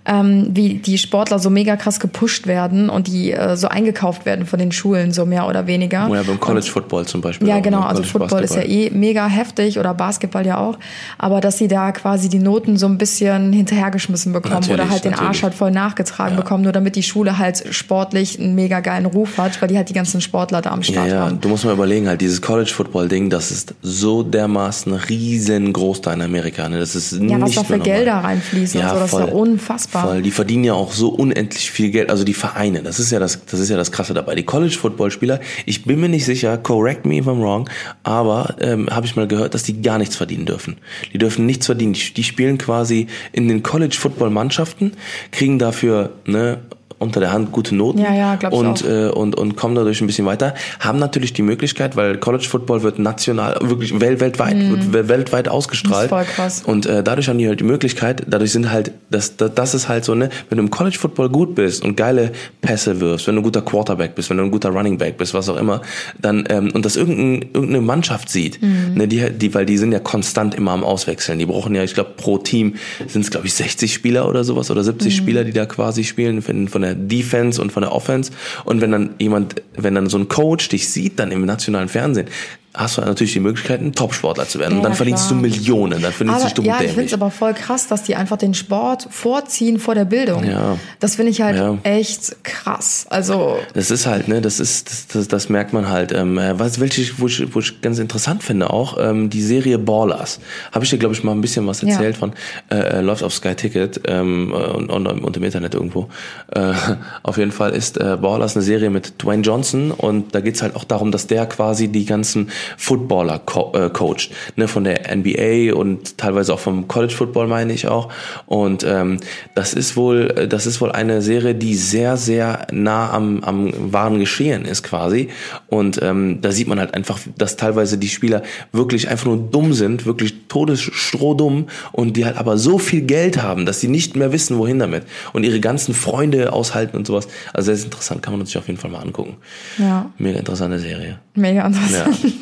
Ähm, wie die Sportler so mega krass gepusht werden und die äh, so eingekauft werden von den Schulen, so mehr oder weniger. Ja, beim College Football zum Beispiel. Ja, auch, genau. ne? Also Football ist ja Basketball. eh mega heftig oder Basketball ja auch. Aber dass sie da quasi die Noten so ein bisschen hinterhergeschmissen bekommen Natürlich, oder halt den natürlich. Arsch halt voll nachgetragen bekommen, nur damit die Schule halt sportlich einen mega geilen Ruf hat, weil die halt die ganzen Sportler da am Ja, Start ja, haben. du musst mal überlegen, halt dieses College-Football-Ding, das ist so dermaßen riesengroß da in Amerika. Ne? Das ist Ja, was da für. Gelder reinfließen und so, das ist ja unfassbar. Voll. Die verdienen ja auch so unendlich viel Geld. Also die Vereine, das ist ja das, das ist ja das Krasse dabei. Die College-Football-Spieler, ich bin mir nicht sicher, correct me if I'm wrong, aber ähm, habe ich mal gehört, dass die gar nichts verdienen dürfen. Die dürfen nichts verdienen. Die, die spielen quasi in den College-Football-Mannschaften, kriegen dafür ne, unter der Hand gute Noten Ja, ja, und, äh, und, und kommen dadurch ein bisschen weiter. Haben natürlich die Möglichkeit, weil College Football wird national, wirklich wel weltweit, wird wel- weltweit ausgestrahlt. Das ist voll krass. Und äh, dadurch haben die halt die Möglichkeit, dadurch sind halt, das, das, das ist halt so, ne, wenn du im College Football gut bist und geile Pässe wirfst, wenn du ein guter Quarterback bist, wenn du ein guter Running Back bist, was auch immer, dann, ähm, und das irgendein, irgendeine Mannschaft sieht, Mhm. ne, die, die, weil die sind ja konstant immer am Auswechseln. Die brauchen ja, ich glaube, pro Team sind es, glaube ich, 60 Spieler oder sowas oder 70 Mhm. Spieler, die da quasi spielen von der Defense und von der Offense. Und wenn dann jemand, wenn dann so ein Coach dich sieht, dann im nationalen Fernsehen, hast du natürlich die Möglichkeit, ein Topsportler zu werden. Ja, und dann verdienst klar. du Millionen, dann verdienst Aber, du dumm ja, ich finde es aber voll krass, dass die einfach den Sport vorziehen vor der Bildung. Ja. Das finde ich halt Ja. echt krass. Also Das ist halt, ne, das ist, das, das, das merkt man halt. Ähm, äh, was, welche, ich- wo ich, wo ich ganz interessant finde auch, ähm, die Serie Ballers. Habe ich dir, glaube ich, mal ein bisschen was Ja. erzählt von. Äh, äh, läuft auf Sky Ticket ähm, äh, und, und, und im Internet irgendwo. Äh, auf jeden Fall ist äh, Ballers eine Serie mit Dwayne Johnson und da geht's halt auch darum, dass der quasi die ganzen Footballer co äh, coacht. Ne, von der NBA und teilweise auch vom College Football meine ich auch. Und ähm, das ist wohl, äh, das ist wohl eine Serie, die sehr, sehr nah am, am wahren Geschehen ist quasi. Und ähm, da sieht man halt einfach, dass teilweise die Spieler wirklich einfach nur dumm sind, wirklich todesstrohdumm und die halt aber so viel Geld haben, dass sie nicht mehr wissen, wohin damit. Und ihre ganzen Freunde aushalten und sowas. Also sehr interessant, kann man sich auf jeden Fall mal angucken. ja, Mega interessante Serie. mega interessant.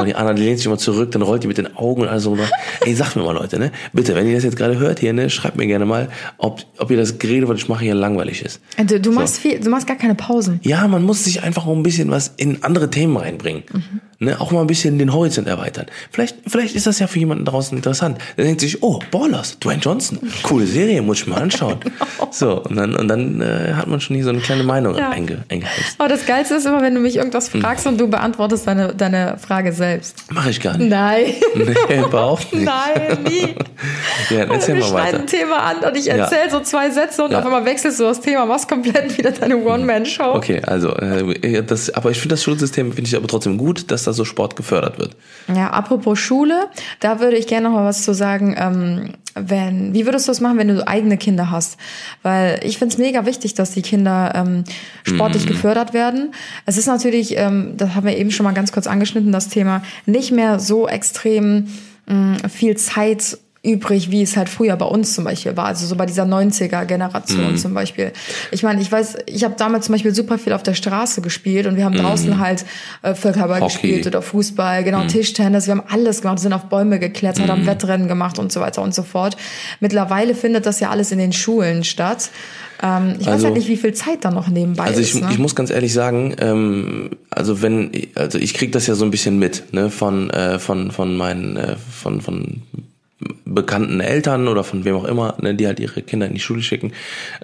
Und die Anna die lehnt sich immer zurück, dann rollt die mit den Augen und alles so. Ey, sagt mir mal Leute, ne? Bitte, wenn ihr das jetzt gerade hört hier, ne, schreibt mir gerne mal, ob, ob ihr das Gerede, was ich mache, hier langweilig ist. Du, du machst viel, du machst gar keine Pausen. Ja, man muss sich einfach auch ein bisschen was in andere Themen reinbringen. Ne, auch mal ein bisschen den Horizont erweitern. Vielleicht, vielleicht ist das ja für jemanden draußen interessant. Der denkt sich, oh, Ballers, Dwayne Johnson, coole Serie, muss ich mal anschauen. So, und dann, und dann äh, hat man schon hier so eine kleine Meinung Ja. einge. Aber das Geilste ist immer, wenn du mich irgendwas fragst und du beantwortest deine, deine Frage selbst. Mache ich gar nicht. Nein. Nee, überhaupt nicht. Nein, nie. Ja, erzähl mal weiter. ein Thema an und ich erzähle so zwei Sätze und Ja. auf einmal wechselst du das Thema, machst komplett wieder deine One-Man-Show. Okay, also äh, das, aber ich finde das Schulsystem finde ich aber trotzdem gut, dass da so Sport gefördert wird. Ja, apropos Schule, da würde ich gerne noch mal was zu sagen. Ähm, wenn, wie würdest du das machen, wenn du eigene Kinder hast? Weil ich finde es mega wichtig, dass die Kinder ähm, sportlich gefördert werden. Es ist natürlich, ähm, das haben wir eben schon mal ganz kurz angeschnitten, das Thema, nicht mehr so extrem mh, viel Zeit übrig, wie es halt früher bei uns zum Beispiel war, also so bei dieser 90er-Generation zum Beispiel. Ich meine, ich weiß, ich habe damals zum Beispiel super viel auf der Straße gespielt und wir haben draußen halt äh, Völkerball Hockey. gespielt oder Fußball, genau, Tischtennis, wir haben alles gemacht, sind auf Bäume geklettert, haben Wettrennen gemacht und so weiter und so fort. Mittlerweile findet das ja alles in den Schulen statt. Ähm, ich weiß Also- halt nicht, wie viel Zeit da noch nebenbei Also ist. ich, ne? ich muss ganz ehrlich sagen, ähm, also wenn, also ich krieg das ja so ein bisschen mit, ne, von äh, von von meinen äh, von von bekannten Eltern oder von wem auch immer, ne, die halt ihre Kinder in die Schule schicken.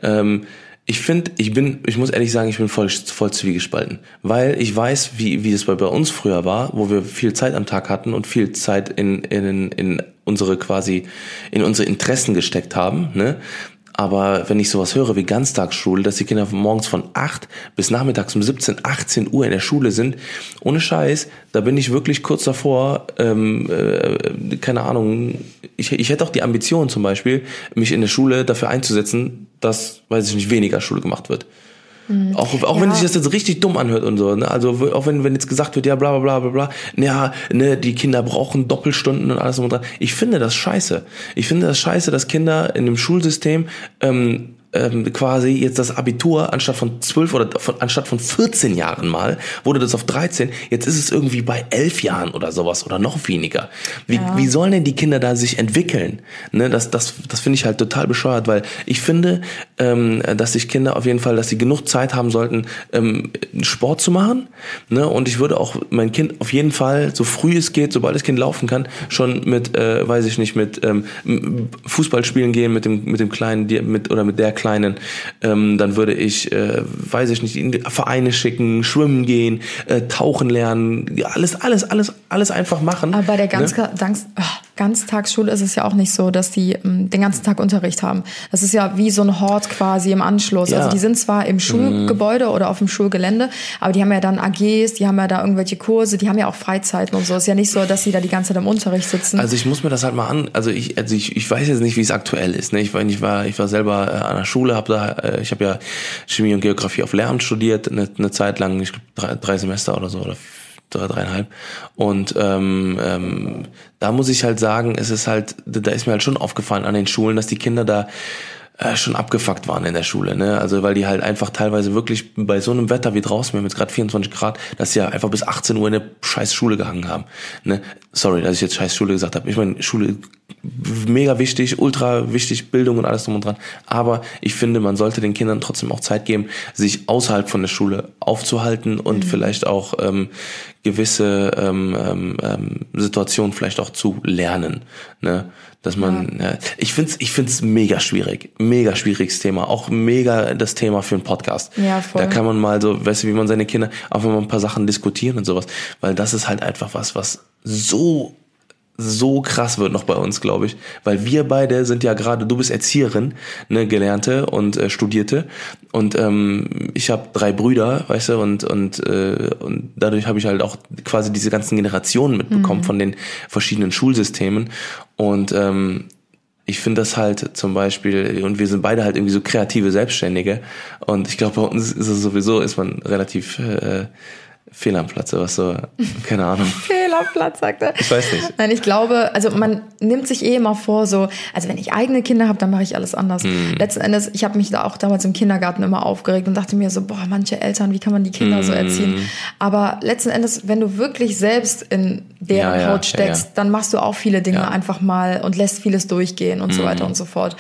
Ähm, ich finde, ich bin, ich muss ehrlich sagen, ich bin voll, voll zwiegespalten, weil ich weiß, wie, wie es bei, bei uns früher war, wo wir viel Zeit am Tag hatten und viel Zeit in, in, in unsere quasi, in unsere Interessen gesteckt haben, ne? Aber wenn ich sowas höre wie Ganztagsschule, dass die Kinder morgens von 8 bis nachmittags um 17, 18 Uhr in der Schule sind, ohne Scheiß, da bin ich wirklich kurz davor, ähm, äh, keine Ahnung, ich, ich hätte auch die Ambition zum Beispiel, mich in der Schule dafür einzusetzen, dass, weiß ich nicht, weniger Schule gemacht wird. Auch, auch wenn Ja. sich das jetzt richtig dumm anhört und so, ne? Also auch wenn, wenn jetzt gesagt wird, ja bla bla bla bla bla, ja, ne, die Kinder brauchen Doppelstunden und alles und dran. Ich finde das scheiße. Ich finde das scheiße, dass Kinder in dem Schulsystem ähm, ähm, quasi jetzt das Abitur anstatt von 12 oder von, anstatt von 14 Jahren mal, wurde das auf 13, jetzt ist es irgendwie bei 11 Jahren oder sowas oder noch weniger. Wie, wie sollen denn die Kinder da sich entwickeln? Ne, das das, das finde ich halt total bescheuert, weil ich finde, ähm, dass sich Kinder auf jeden Fall, dass sie genug Zeit haben sollten, ähm, Sport zu machen. Ne? Und ich würde auch mein Kind auf jeden Fall, so früh es geht, sobald das Kind laufen kann, schon mit, äh, weiß ich nicht, mit ähm, Fußball spielen gehen mit dem mit dem kleinen, die- mit oder mit der kleinen. Ähm, dann würde ich, äh, weiß ich nicht, in Vereine schicken, schwimmen gehen, äh, tauchen lernen, ja, alles, alles, alles, alles einfach machen. Aber bei der Ganz ne? Ganz ah, Ganztagsschule ist es ja auch nicht so, dass die ähm, den ganzen Tag Unterricht haben. Das ist ja wie so ein Hort quasi im Anschluss. Ja. Also die sind zwar im Schulgebäude oder auf dem Schulgelände, aber die haben ja dann AGs, die haben ja da irgendwelche Kurse, die haben ja auch Freizeiten und so. Ist ja nicht so, dass sie da die ganze Zeit im Unterricht sitzen. Also ich muss mir das halt mal an, also ich, also ich, ich weiß jetzt nicht, wie es aktuell ist. Ne? Ich, war, ich war, ich war selber äh, an der Schule, habe da, äh, ich habe ja Chemie und Geografie auf Lehramt studiert, eine, eine Zeit lang, ich glaube drei, drei Semester oder so oder drei, dreieinhalb. Und ähm, ähm, da muss ich halt sagen, es ist halt, da ist mir halt schon aufgefallen an den Schulen, dass die Kinder da äh, schon abgefuckt waren in der Schule, ne? Also weil die halt einfach teilweise wirklich bei so einem Wetter wie draußen, wir haben jetzt gerade 24 Grad, dass sie ja einfach bis 18 Uhr in der scheiß Schule gehangen haben. Ne? Sorry, dass ich jetzt scheiß Schule gesagt habe. Ich meine, Schule mega wichtig, ultra wichtig, Bildung und alles drum und dran. Aber ich finde, man sollte den Kindern trotzdem auch Zeit geben, sich außerhalb von der Schule aufzuhalten und mhm. vielleicht auch ähm, gewisse ähm, ähm, ähm Situationen vielleicht auch zu lernen. Ne? Dass man, ja. ich finde es ich find's mega schwierig, mega schwieriges Thema, auch mega das Thema für einen Podcast. Ja, voll. Da kann man mal so, weißt du, wie man seine Kinder, auch wenn man ein paar Sachen diskutieren und sowas, weil das ist halt einfach was, was so so krass wird noch bei uns, glaube ich, weil wir beide sind ja gerade, du bist Erzieherin, ne, gelernte und äh, studierte. Und ähm, ich habe drei Brüder, weißt du, und und äh, und dadurch habe ich halt auch quasi diese ganzen Generationen mitbekommen mhm. von den verschiedenen Schulsystemen. Und ähm, ich finde das halt zum Beispiel, und wir sind beide halt irgendwie so kreative Selbstständige. Und ich glaube, bei uns ist es sowieso, ist man relativ äh, Fehl am Platz, was so, keine Ahnung. Fehl am Platz, sagt er. Ich weiß nicht. Nein, ich glaube, also man nimmt sich eh immer vor, so, also wenn ich eigene Kinder habe, dann mache ich alles anders. Mm. Letzten Endes, ich habe mich da auch damals im Kindergarten immer aufgeregt und dachte mir so, boah, manche Eltern, wie kann man die Kinder mm. so erziehen? Aber letzten Endes, wenn du wirklich selbst in deren ja, Haut steckst, ja, ja. dann machst du auch viele Dinge einfach mal und lässt vieles durchgehen und mm. so weiter und so fort.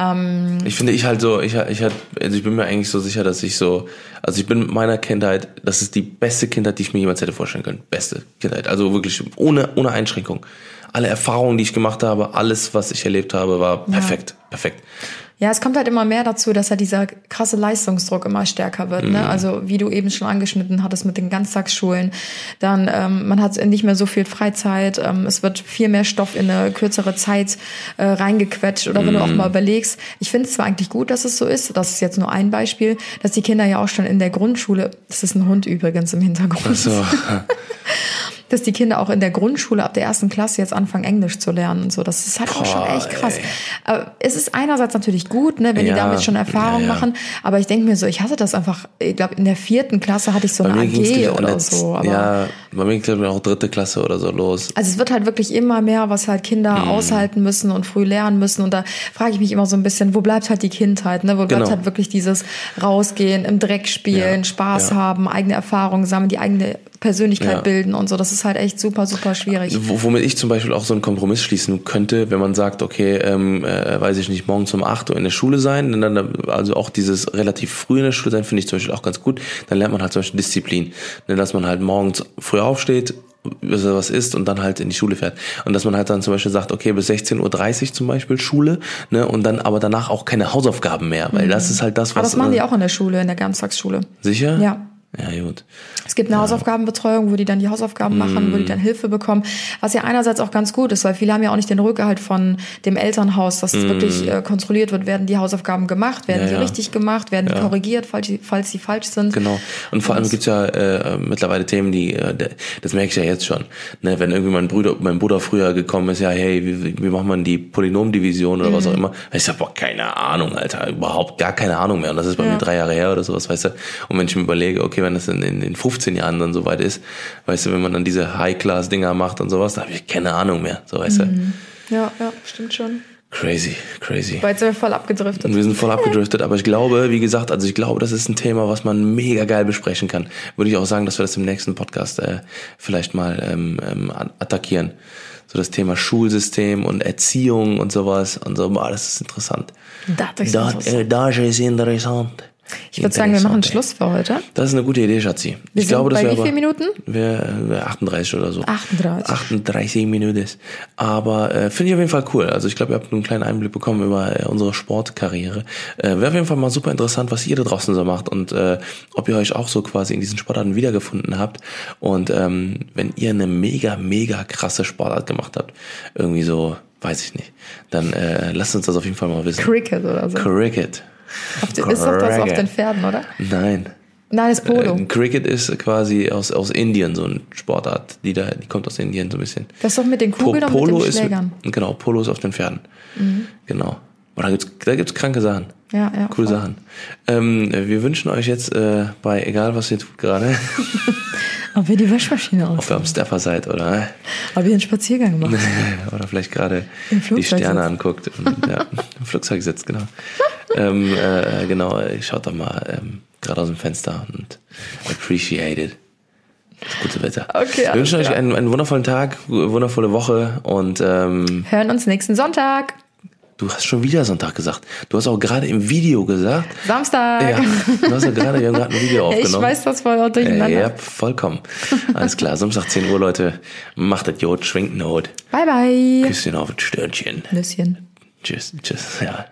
Ähm, ich finde, ich halt so, ich, ich, halt, also ich bin mir eigentlich so sicher, dass ich so, also ich bin mit meiner Kindheit, das ist die beste Kindheit, die ich mir jemals hätte vorstellen können. Beste Kindheit. Also wirklich ohne, ohne Einschränkung. Alle Erfahrungen, die ich gemacht habe, alles, was ich erlebt habe, war perfekt. Ja. Perfekt. Ja, es kommt halt immer mehr dazu, dass halt dieser krasse Leistungsdruck immer stärker wird. Ne? Mhm. Ne? Also wie du eben schon angeschnitten hattest mit den Ganztagsschulen, dann ähm, man hat nicht mehr so viel Freizeit, ähm, es wird viel mehr Stoff in eine kürzere Zeit äh, reingequetscht. Oder wenn mhm. du auch mhm. mal überlegst, ich finde es zwar eigentlich gut, dass es so ist, das ist jetzt nur ein Beispiel, dass die Kinder ja auch schon in der Grundschule, das ist ein Hund übrigens im Hintergrund. Ach so. dass die Kinder auch in der Grundschule ab der ersten Klasse jetzt anfangen, Englisch zu lernen und so. Das ist halt Boah, auch schon echt krass. Ey. Aber es ist einerseits natürlich gut, ne, wenn ja, die damit schon Erfahrung ja, ja. machen. Aber ich denke mir so, ich hatte das einfach, ich glaube, in der vierten Klasse hatte ich so bei eine AG oder so. Aber ja, bei mir ging es auch dritte Klasse oder so los. Also es wird halt wirklich immer mehr, was halt Kinder hm. aushalten müssen und früh lernen müssen. Und da frage ich mich immer so ein bisschen, wo bleibt halt die Kindheit? Ne? Wo bleibt genau. halt wirklich dieses Rausgehen, im Dreck spielen, Spaß haben, eigene Erfahrungen sammeln, die eigene Persönlichkeit ja. bilden und so. Das ist halt echt super, super schwierig. Womit ich zum Beispiel auch so einen Kompromiss schließen könnte, wenn man sagt, okay, ähm, äh, weiß ich nicht, morgens um 8 Uhr in der Schule sein, dann, also auch dieses relativ früh in der Schule sein, finde ich zum Beispiel auch ganz gut. Dann lernt man halt zum Beispiel Disziplin. Ne, dass man halt morgens früh aufsteht, was isst und dann halt in die Schule fährt. Und dass man halt dann zum Beispiel sagt, okay, bis 16.30 Uhr zum Beispiel Schule, ne, und dann aber danach auch keine Hausaufgaben mehr, weil mhm. das ist halt das, was. Aber das machen die äh, auch in der Schule, in der Ganztagsschule. Sicher? Ja. Ja, gut. Es gibt eine ja. Hausaufgabenbetreuung, wo die dann die Hausaufgaben machen, wo die mm. dann Hilfe bekommen. Was ja einerseits auch ganz gut ist, weil viele haben ja auch nicht den Rückgehalt von dem Elternhaus, dass mm. wirklich äh, kontrolliert wird, werden die Hausaufgaben gemacht, werden ja, die ja. richtig gemacht, werden die korrigiert, falls falls die falsch sind. Genau. Und vor allem gibt's ja äh, mittlerweile Themen, die, äh, das merke ich ja jetzt schon. Ne, wenn irgendwie mein Bruder, mein Bruder früher gekommen ist, ja, hey, wie, wie macht man die Polynomdivision oder mm. was auch immer? Ich sag, boah, keine Ahnung, Alter, überhaupt gar keine Ahnung mehr. Und das ist bei mir drei Jahre her oder sowas, weißt du. Und wenn ich mir überlege, okay, wenn das in, in, in 15 Jahren dann soweit ist, weißt du, wenn man dann diese High-Class-Dinger macht und sowas, da habe ich keine Ahnung mehr, so weißt mhm. du. Ja, ja, stimmt schon. Crazy, crazy. Weil sind wir voll abgedriftet. Und wir sind voll abgedriftet, aber ich glaube, wie gesagt, also ich glaube, das ist ein Thema, was man mega geil besprechen kann. Würde ich auch sagen, dass wir das im nächsten Podcast äh, vielleicht mal ähm, ähm, attackieren. So das Thema Schulsystem und Erziehung und sowas und so, boah, das ist interessant. Das ist interessant. Das, äh, das ist interessant. Ich würde sagen, wir machen Schluss für heute. Das ist eine gute Idee, Schatzi. Wir ich glaube, das bei wie viele Minuten? Wäre 38 oder so. 38. 38 Minuten. Aber äh, finde ich auf jeden Fall cool. Also ich glaube, ihr habt einen kleinen Einblick bekommen über äh, unsere Sportkarriere. Äh, Wäre auf jeden Fall mal super interessant, was ihr da draußen so macht und äh, ob ihr euch auch so quasi in diesen Sportarten wiedergefunden habt. Und ähm, wenn ihr eine mega, mega krasse Sportart gemacht habt, irgendwie so, weiß ich nicht, dann äh, lasst uns das auf jeden Fall mal wissen. Cricket oder so. Cricket. Auf ist doch das auf den Pferden, oder? Nein. Nein, das Polo. Äh, Cricket ist quasi aus, aus Indien so eine Sportart, die da, die kommt aus Indien so ein bisschen. Das ist doch mit den Kugeln po und mit den Schlägern. Ist, genau, Polo ist auf den Pferden. Mhm. Genau. Aber da gibt's, da gibt's kranke Sachen. Ja, ja. Coole voll. Sachen. Ähm, wir wünschen euch jetzt äh, bei, egal was ihr tut gerade. Ob ihr die Waschmaschine aus. Ob ihr am Stepper seid oder. Ob ihr einen Spaziergang macht. oder vielleicht gerade die Sterne anguckt und ja, im Flugzeug sitzt, genau. ähm, äh, genau, schaut doch mal ähm, gerade aus dem Fenster und appreciate it. Das gute Wetter. Okay, Wir wünschen euch klar. einen, einen wundervollen Tag, wundervolle Woche und ähm, Hören uns nächsten Sonntag. Du hast schon wieder Sonntag gesagt. Du hast auch gerade im Video gesagt. Samstag. Ja, du hast ja gerade, wir haben gerade ein Video Ich aufgenommen. weiß das voll auch durcheinander. Äh, ja, vollkommen. Alles klar, Samstag 10 Uhr, Leute. Macht das Jod, schwingt Not. Bye, bye. Küsschen auf das Sternchen. Nüsschen. Tschüss, tschüss, ja.